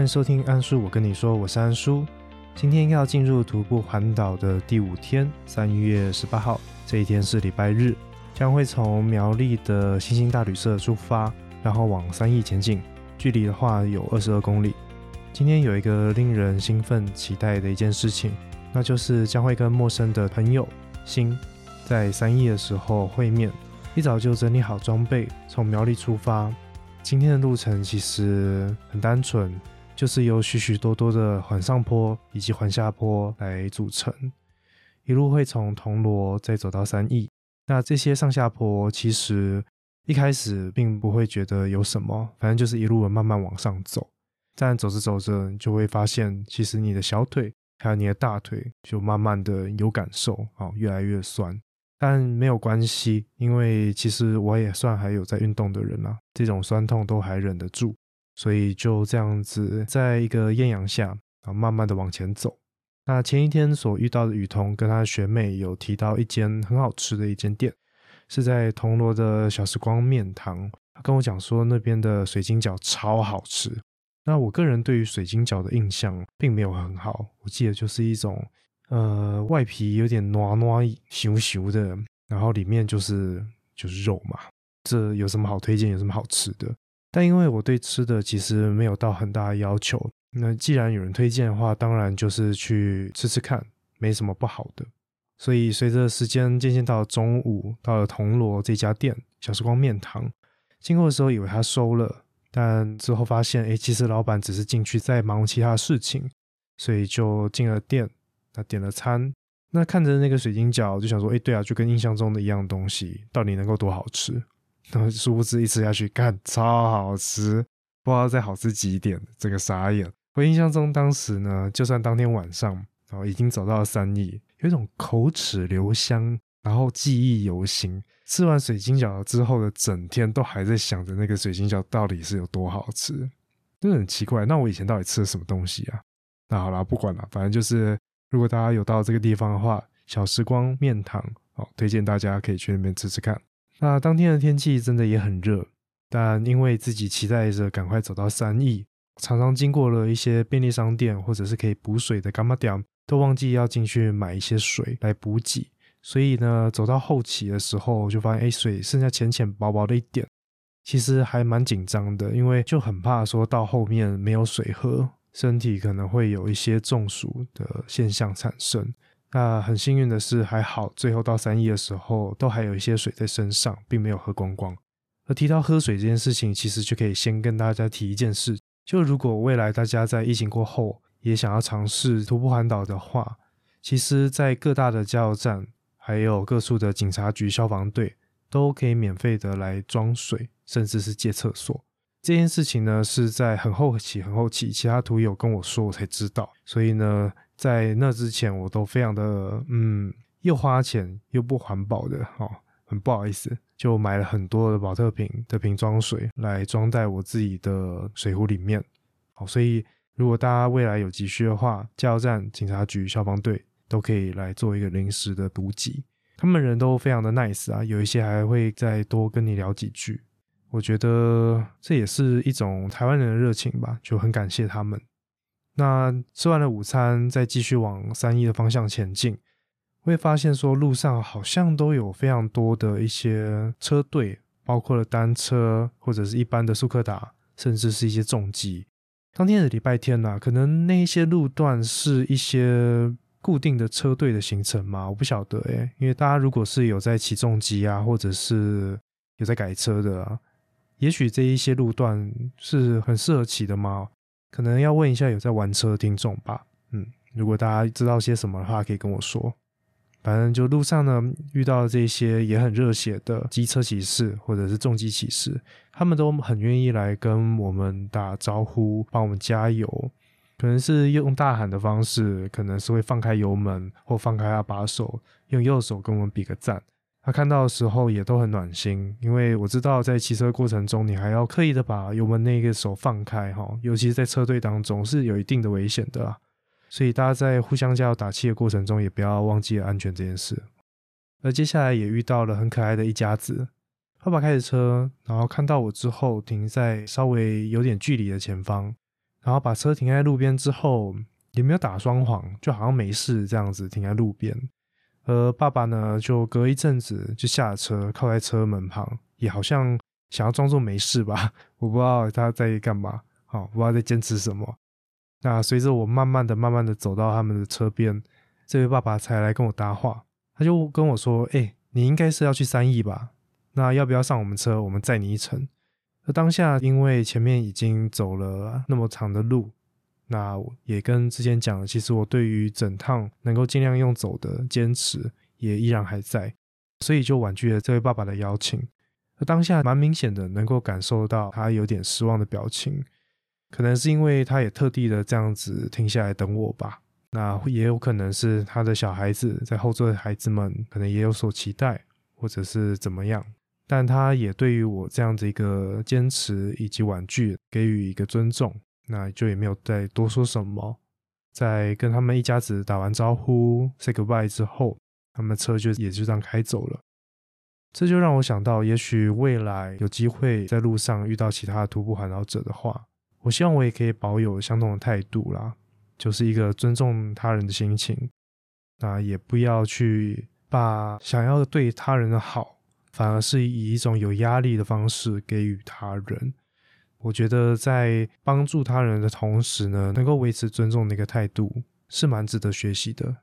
欢迎收听安叔，我跟你说，我是安叔。今天要进入徒步环岛的第五天，三月十八号，这一天是礼拜日，将会从苗栗的星星大旅社出发，然后往三义前进，距离的话有二十二公里。今天有一个令人兴奋期待的一件事情，那就是将会跟陌生的朋友星在三义的时候会面。一早就整理好装备，从苗栗出发。今天的路程其实很单纯。就是由许许多多的环上坡以及环下坡来组成，一路会从铜锣再走到三义。那这些上下坡其实一开始并不会觉得有什么，反正就是一路慢慢往上走。但走着走着，就会发现其实你的小腿还有你的大腿就慢慢的有感受啊，越来越酸。但没有关系，因为其实我也算还有在运动的人啊，这种酸痛都还忍得住。所以就这样子，在一个艳阳下然后，慢慢的往前走。那前一天所遇到的雨桐跟他学妹有提到一间很好吃的一间店，是在铜锣的小时光面堂。他跟我讲说那边的水晶饺超好吃。那我个人对于水晶饺的印象并没有很好，我记得就是一种呃外皮有点糯糯咻咻的，然后里面就是就是肉嘛。这有什么好推荐？有什么好吃的？但因为我对吃的其实没有到很大的要求，那既然有人推荐的话，当然就是去吃吃看，没什么不好的。所以随着时间渐渐到中午，到了铜锣这家店小时光面堂，经过的时候以为他收了，但之后发现，哎，其实老板只是进去在忙其他事情，所以就进了店，那点了餐，那看着那个水晶饺，就想说，哎，对啊，就跟印象中的一样东西，到底能够多好吃？然后殊不知一吃下去，干超好吃，不知道再好吃几点，这个傻眼。我印象中当时呢，就算当天晚上，然后已经走到了三义，有一种口齿留香，然后记忆犹新。吃完水晶饺之后的整天，都还在想着那个水晶饺到底是有多好吃，真的很奇怪。那我以前到底吃了什么东西啊？那好了，不管了，反正就是，如果大家有到这个地方的话，小时光面堂，哦，推荐大家可以去那边吃吃看。那当天的天气真的也很热，但因为自己期待着赶快走到三义，常常经过了一些便利商店或者是可以补水的干妈店，都忘记要进去买一些水来补给，所以呢，走到后期的时候就发现，哎，水剩下浅浅薄薄的一点，其实还蛮紧张的，因为就很怕说到后面没有水喝，身体可能会有一些中暑的现象产生。那很幸运的是，还好最后到三亿的时候，都还有一些水在身上，并没有喝光光。而提到喝水这件事情，其实就可以先跟大家提一件事：就如果未来大家在疫情过后也想要尝试徒步环岛的话，其实，在各大的加油站，还有各处的警察局、消防队，都可以免费的来装水，甚至是借厕所。这件事情呢，是在很后期、很后期，其他徒友跟我说，我才知道。所以呢。在那之前，我都非常的嗯，又花钱又不环保的哦，很不好意思，就买了很多的保特瓶的瓶装水来装在我自己的水壶里面。好，所以如果大家未来有急需的话，加油站、警察局、消防队都可以来做一个临时的补给。他们人都非常的 nice 啊，有一些还会再多跟你聊几句。我觉得这也是一种台湾人的热情吧，就很感谢他们。那吃完了午餐，再继续往三义的方向前进，会发现说路上好像都有非常多的一些车队，包括了单车或者是一般的速克达，甚至是一些重机。当天的礼拜天呐，可能那一些路段是一些固定的车队的行程嘛？我不晓得诶，因为大家如果是有在骑重机啊，或者是有在改车的，啊，也许这一些路段是很适合骑的吗？可能要问一下有在玩车的听众吧，嗯，如果大家知道些什么的话，可以跟我说。反正就路上呢，遇到这些也很热血的机车骑士或者是重机骑士，他们都很愿意来跟我们打招呼，帮我们加油。可能是用大喊的方式，可能是会放开油门或放开他把手，用右手跟我们比个赞。他看到的时候也都很暖心，因为我知道在骑车过程中，你还要刻意的把油门那个手放开哈，尤其是在车队当中是有一定的危险的啦。所以大家在互相加油打气的过程中，也不要忘记了安全这件事。而接下来也遇到了很可爱的一家子，爸爸开着车，然后看到我之后停在稍微有点距离的前方，然后把车停在路边之后，也没有打双簧，就好像没事这样子停在路边。而爸爸呢，就隔一阵子就下车，靠在车门旁，也好像想要装作没事吧。我不知道他在干嘛，好，不知道在坚持什么。那随着我慢慢的、慢慢的走到他们的车边，这位爸爸才来跟我搭话。他就跟我说：“哎，你应该是要去三义吧？那要不要上我们车，我们载你一程？”而当下因为前面已经走了那么长的路，那也跟之前讲的，其实我对于整趟能够尽量用走的坚持也依然还在，所以就婉拒了这位爸爸的邀请。而当下蛮明显的能够感受到他有点失望的表情。可能是因为他也特地的这样子停下来等我吧，那也有可能是他的小孩子在后座的孩子们可能也有所期待，或者是怎么样，但他也对于我这样子一个坚持以及婉拒给予一个尊重，那就也没有再多说什么。在跟他们一家子打完招呼 say goodbye 之后，他们车就也就这样开走了。这就让我想到，也许未来有机会在路上遇到其他徒步环绕者的话。我希望我也可以保有相同的态度啦，就是一个尊重他人的心情，那也不要去把想要对他人的好，反而是以一种有压力的方式给予他人。我觉得在帮助他人的同时呢，能够维持尊重的一个态度，是蛮值得学习的。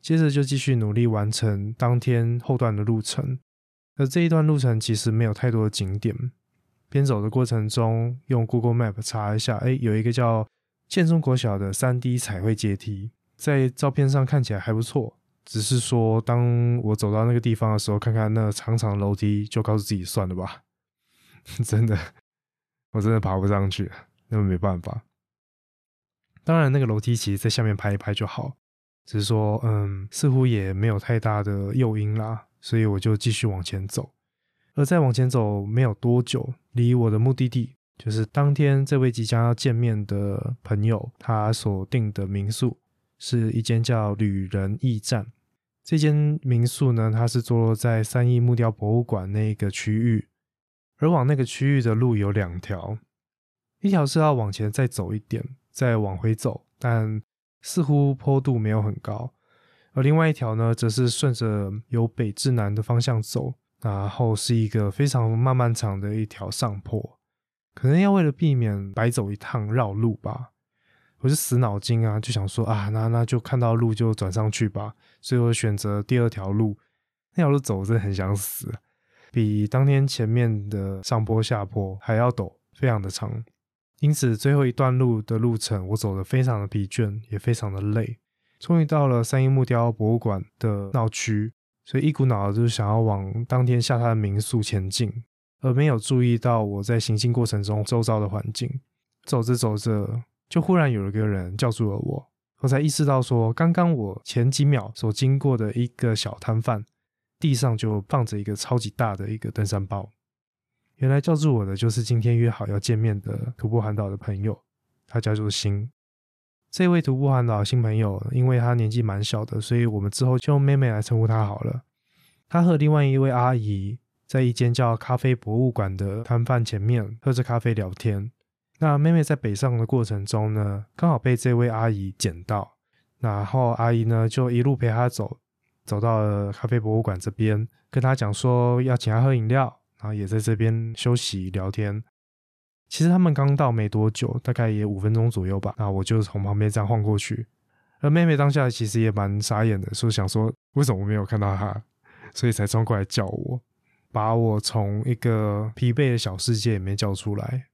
接着就继续努力完成当天后段的路程，而这一段路程其实没有太多的景点。边走的过程中，用 Google Map 查一下，哎，有一个叫建中国小的三 D 彩绘阶梯，在照片上看起来还不错。只是说，当我走到那个地方的时候，看看那长长楼梯，就告诉自己算了吧。真的，我真的爬不上去，那没办法。当然，那个楼梯其实在下面拍一拍就好，只是说，嗯，似乎也没有太大的诱因啦，所以我就继续往前走。而再往前走没有多久，离我的目的地，就是当天这位即将要见面的朋友，他所订的民宿，是一间叫旅人驿站。这间民宿呢，它是坐落在三义木雕博物馆那个区域，而往那个区域的路有两条，一条是要往前再走一点，再往回走，但似乎坡度没有很高；而另外一条呢，则是顺着由北至南的方向走。然后是一个非常漫漫长的一条上坡，可能要为了避免白走一趟绕路吧，我就死脑筋啊，就想说啊，那那就看到路就转上去吧，所以我选择第二条路，那条路走真的很想死，比当天前面的上坡下坡还要陡，非常的长，因此最后一段路的路程我走得非常的疲倦，也非常的累，终于到了三一木雕博物馆的闹区。所以一股脑就想要往当天下榻的民宿前进，而没有注意到我在行进过程中周遭的环境。走着走着，就忽然有一个人叫住了我，我才意识到说，刚刚我前几秒所经过的一个小摊贩，地上就放着一个超级大的一个登山包。原来叫住我的就是今天约好要见面的徒步环岛的朋友，他叫做星。这位徒步环岛新朋友，因为他年纪蛮小的，所以我们之后就用妹妹来称呼他好了。他和另外一位阿姨在一间叫咖啡博物馆的摊贩前面喝着咖啡聊天。那妹妹在北上的过程中呢，刚好被这位阿姨捡到，然后阿姨呢就一路陪她走，走到了咖啡博物馆这边，跟他讲说要请他喝饮料，然后也在这边休息聊天。其实他们刚到没多久，大概也五分钟左右吧。那我就从旁边这样晃过去，而妹妹当下其实也蛮傻眼的，说想说为什么我没有看到她，所以才冲过来叫我，把我从一个疲惫的小世界里面叫出来。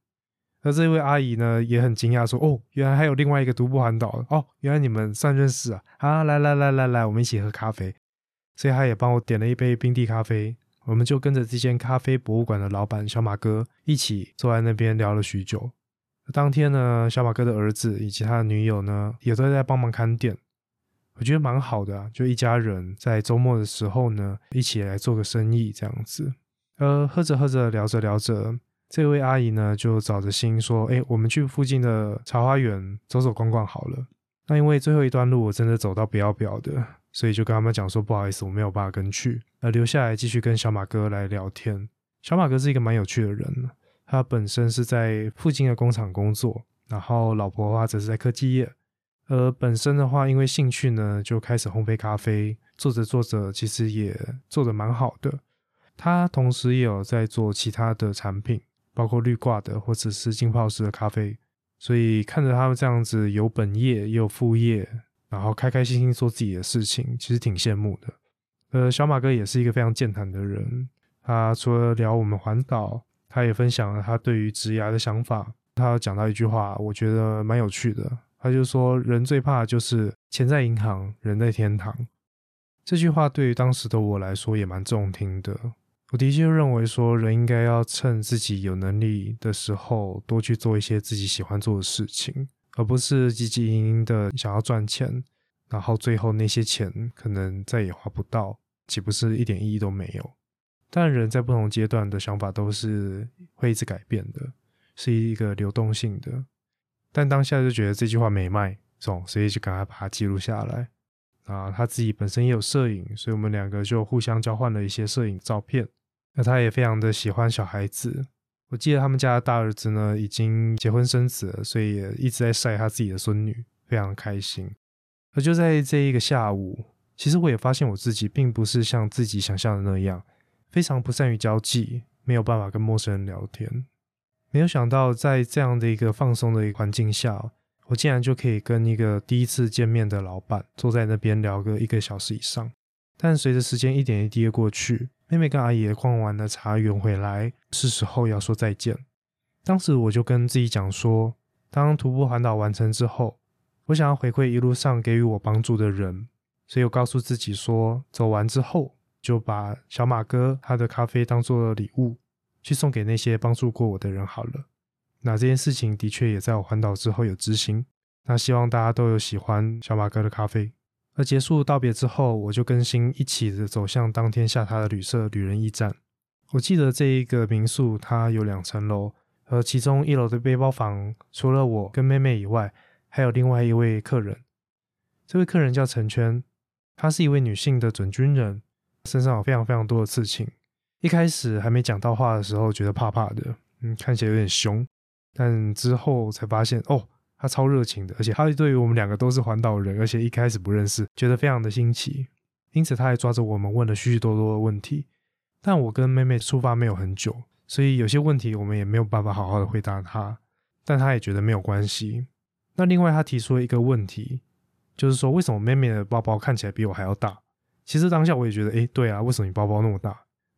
而这位阿姨呢也很惊讶，说：“哦，原来还有另外一个独步环岛哦，原来你们算认识啊！啊，来来来来来，我们一起喝咖啡。”所以他也帮我点了一杯冰地咖啡。我们就跟着这间咖啡博物馆的老板小马哥一起坐在那边聊了许久。当天呢，小马哥的儿子以及他的女友呢，也都在帮忙看店。我觉得蛮好的，就一家人在周末的时候呢，一起来做个生意这样子。呃，喝着喝着，聊着聊着，这位阿姨呢就找着心说：“哎，我们去附近的茶花园走走逛逛好了。”那因为最后一段路我真的走到不要不要的。所以就跟他们讲说，不好意思，我没有办法跟去，而留下来继续跟小马哥来聊天。小马哥是一个蛮有趣的人，他本身是在附近的工厂工作，然后老婆的话则是在科技业。而本身的话，因为兴趣呢，就开始烘焙咖啡，做着做着，其实也做得蛮好的。他同时也有在做其他的产品，包括滤挂的或者是浸泡式的咖啡。所以看着他们这样子有本业也有副业，然后开开心心做自己的事情，其实挺羡慕的。呃，小马哥也是一个非常健谈的人，他除了聊我们环岛，他也分享了他对于职涯的想法。他讲到一句话，我觉得蛮有趣的。他就说：“人最怕就是钱在银行，人在天堂。”这句话对于当时的我来说也蛮中听的。我的确认为说，人应该要趁自己有能力的时候，多去做一些自己喜欢做的事情，而不是汲汲营营的想要赚钱，然后最后那些钱可能再也花不到，岂不是一点意义都没有？但人在不同阶段的想法都是会一直改变的，是一个流动性的。但当下就觉得这句话没卖，所以就赶快把它记录下来。啊，他自己本身也有摄影，所以我们两个就互相交换了一些摄影照片。那他也非常的喜欢小孩子，我记得他们家的大儿子呢已经结婚生子了，所以也一直在晒他自己的孙女，非常开心。而就在这一个下午，其实我也发现我自己并不是像自己想象的那样，非常不善于交际，没有办法跟陌生人聊天。没有想到，在这样的一个放松的一个环境下，我竟然就可以跟一个第一次见面的老板坐在那边聊个一个小时以上。但随着时间一点一滴的过去，妹妹跟阿姨逛完了茶园回来，是时候要说再见。当时我就跟自己讲说，当徒步环岛完成之后，我想要回馈一路上给予我帮助的人，所以我告诉自己说，走完之后就把小马哥他的咖啡当做礼物。去送给那些帮助过我的人好了。那这件事情的确也在我环岛之后有执行。那希望大家都有喜欢小马哥的咖啡。而结束道别之后，我就跟新一起的走向当天下榻的旅社旅人驿站。我记得这一个民宿它有两层楼，而其中一楼的背包房除了我跟妹妹以外，还有另外一位客人。这位客人叫陈圈，她是一位女性的准军人，身上有非常非常多的刺青。一开始还没讲到话的时候，觉得怕怕的，嗯，看起来有点凶。但之后才发现，哦，他超热情的，而且他对于我们两个都是环岛人，而且一开始不认识，觉得非常的新奇。因此，他还抓着我们问了许许多多的问题。但我跟妹妹出发没有很久，所以有些问题我们也没有办法好好的回答他。但他也觉得没有关系。那另外，他提出了一个问题，就是说为什么妹妹的包包看起来比我还要大？其实当下我也觉得，哎，对啊，为什么你包包那么大？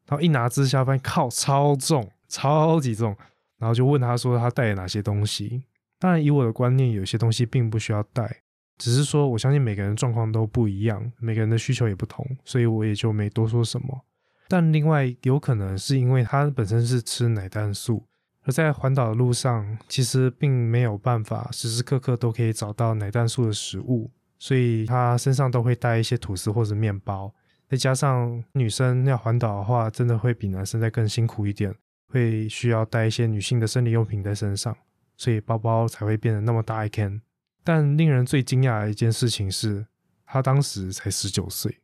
然后一拿之下，发现靠，超重，超级重。然后就问他说，他带了哪些东西？当然，以我的观念，有些东西并不需要带，只是说我相信每个人状况都不一样，每个人的需求也不同，所以我也就没多说什么。但另外，有可能是因为他本身是吃奶蛋素，而在环岛的路上，其实并没有办法时时刻刻都可以找到奶蛋素的食物，所以他身上都会带一些吐司或者面包。再加上女生要环岛的话，真的会比男生再更辛苦一点，会需要带一些女性的生理用品在身上，所以包包才会变得那么大一 can。但令人最惊讶的一件事情是，他当时才十九岁，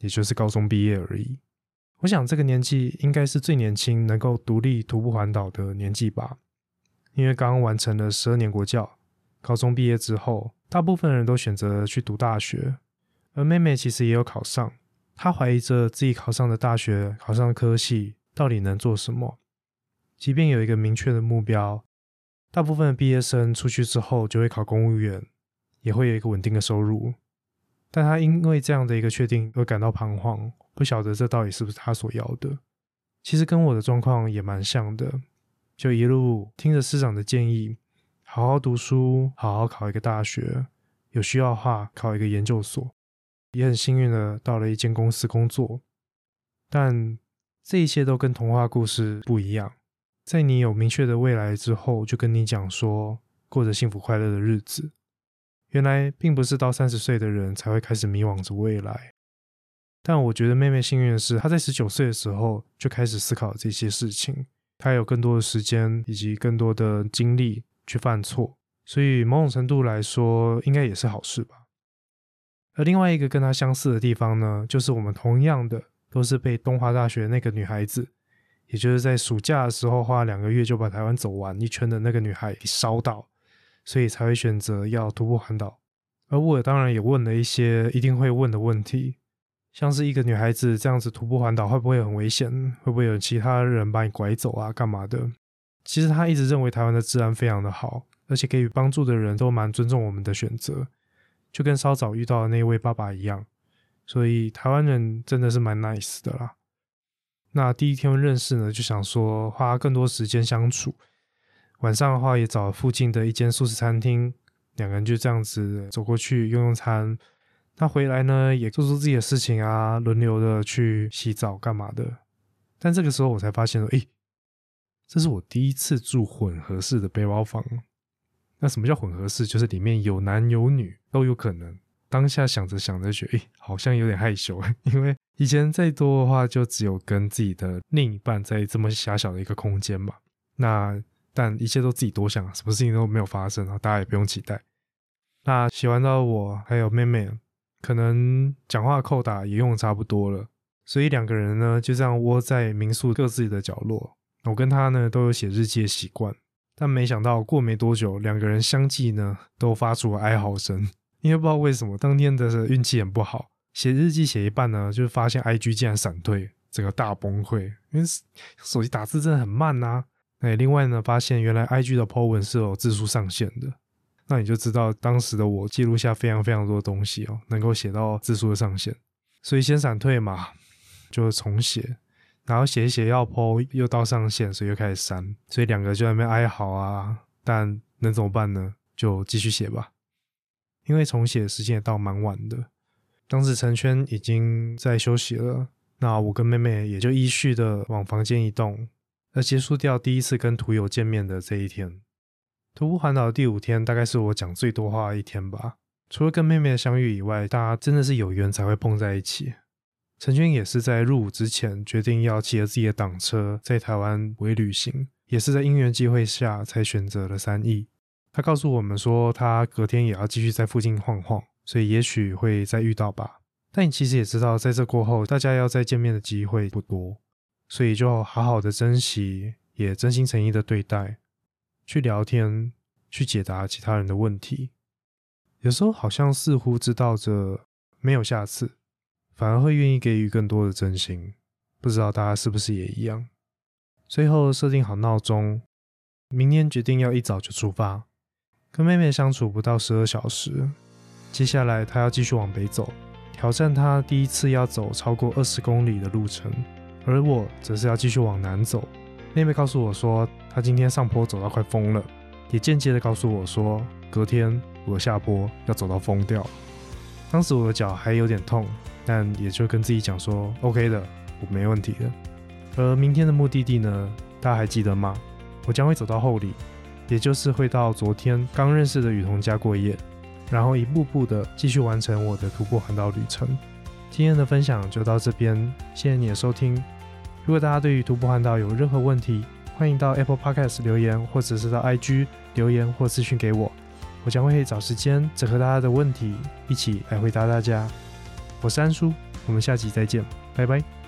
也就是高中毕业而已。我想这个年纪应该是最年轻能够独立徒步环岛的年纪吧，因为刚刚完成了十二年国教，高中毕业之后，大部分人都选择去读大学，而妹妹其实也有考上。她怀疑着自己考上的大学、考上的科系到底能做什么。即便有一个明确的目标，大部分的毕业生出去之后就会考公务员，也会有一个稳定的收入。但他因为这样的一个确定而感到彷徨，不晓得这到底是不是他所要的。其实跟我的状况也蛮像的，就一路听着师长的建议，好好读书，好好考一个大学，有需要的话考一个研究所。也很幸运的到了一间公司工作，但这一切都跟童话故事不一样。在你有明确的未来之后，就跟你讲说过着幸福快乐的日子。原来并不是到三十岁的人才会开始迷惘着未来。但我觉得妹妹幸运的是，她在十九岁的时候就开始思考这些事情，她有更多的时间以及更多的精力去犯错，所以某种程度来说，应该也是好事吧。而另外一个跟她相似的地方呢，就是我们同样的都是被东华大学那个女孩子，也就是在暑假的时候花两个月就把台湾走完一圈的那个女孩给烧到，所以才会选择要徒步环岛。而我当然也问了一些一定会问的问题，像是一个女孩子这样子徒步环岛会不会很危险？会不会有其他人把你拐走啊？干嘛的？其实他一直认为台湾的治安非常的好，而且给予帮助的人都蛮尊重我们的选择，就跟稍早遇到的那位爸爸一样。所以台湾人真的是蛮 nice 的啦。那第一天认识呢，就想说花更多时间相处。晚上的话，也找附近的一间素食餐厅。两个人就这样子走过去用用餐，他回来呢也做做自己的事情啊，轮流的去洗澡干嘛的。但这个时候我才发现说，诶，这是我第一次住混合式的背包房。那什么叫混合式？就是里面有男有女都有可能。当下想着想着觉得，诶，好像有点害羞，因为以前再多的话就只有跟自己的另一半在这么狭小的一个空间嘛。那但一切都自己多想，什么事情都没有发生啊！大家也不用期待。那喜欢到，我还有妹妹，可能讲话扣打也用的差不多了，所以两个人呢就这样窝在民宿各自的角落。我跟她呢都有写日记的习惯，但没想到过没多久，两个人相继呢都发出了哀嚎声。因为不知道为什么当天的运气很不好，写日记写一半呢，就发现 IG 竟然闪退，整个大崩溃。因为手机打字真的很慢呐。哎，另外呢，发现原来 IG 的 po 文是有字数上限的，那你就知道当时的我记录下非常非常多的东西哦，能够写到字数的上限，所以先闪退嘛，就重写，然后写一写要 po 又到上限，所以又开始删，所以两个就在那边哀嚎啊，但能怎么办呢？就继续写吧，因为重写时间也到蛮晚的，当时陈圈已经在休息了，那我跟妹妹也就依序的往房间移动。而结束掉第一次跟图友见面的这一天，徒步环岛的第五天，大概是我讲最多话的一天吧。除了跟妹妹的相遇以外，大家真的是有缘才会碰在一起。陈军也是在入伍之前决定要骑着自己的挡车在台湾为旅行，也是在因缘机会下才选择了三义。他告诉我们说，他隔天也要继续在附近晃晃，所以也许会再遇到吧。但你其实也知道，在这过后，大家要再见面的机会不多。所以就好好的珍惜，也真心诚意的对待，去聊天，去解答其他人的问题。有时候好像似乎知道着没有下次，反而会愿意给予更多的真心。不知道大家是不是也一样？最后设定好闹钟，明天决定要一早就出发。跟妹妹相处不到十二小时，接下来她要继续往北走，挑战她第一次要走超过二十公里的路程。而我则是要继续往南走。妹妹告诉我说，她今天上坡走到快疯了，也间接的告诉我说，隔天我下坡要走到疯掉。当时我的脚还有点痛，但也就跟自己讲说，OK 的，我没问题的。而明天的目的地呢，大家还记得吗？我将会走到后里，也就是会到昨天刚认识的雨桐家过夜，然后一步步的继续完成我的徒步环岛旅程。今天的分享就到这边，谢谢你的收听。如果大家对于徒步环岛有任何问题，欢迎到 Apple Podcast 留言，或者是到 IG 留言或私讯给我，我将会找时间整合大家的问题，一起来回答大家。我是安叔，我们下集再见，拜拜。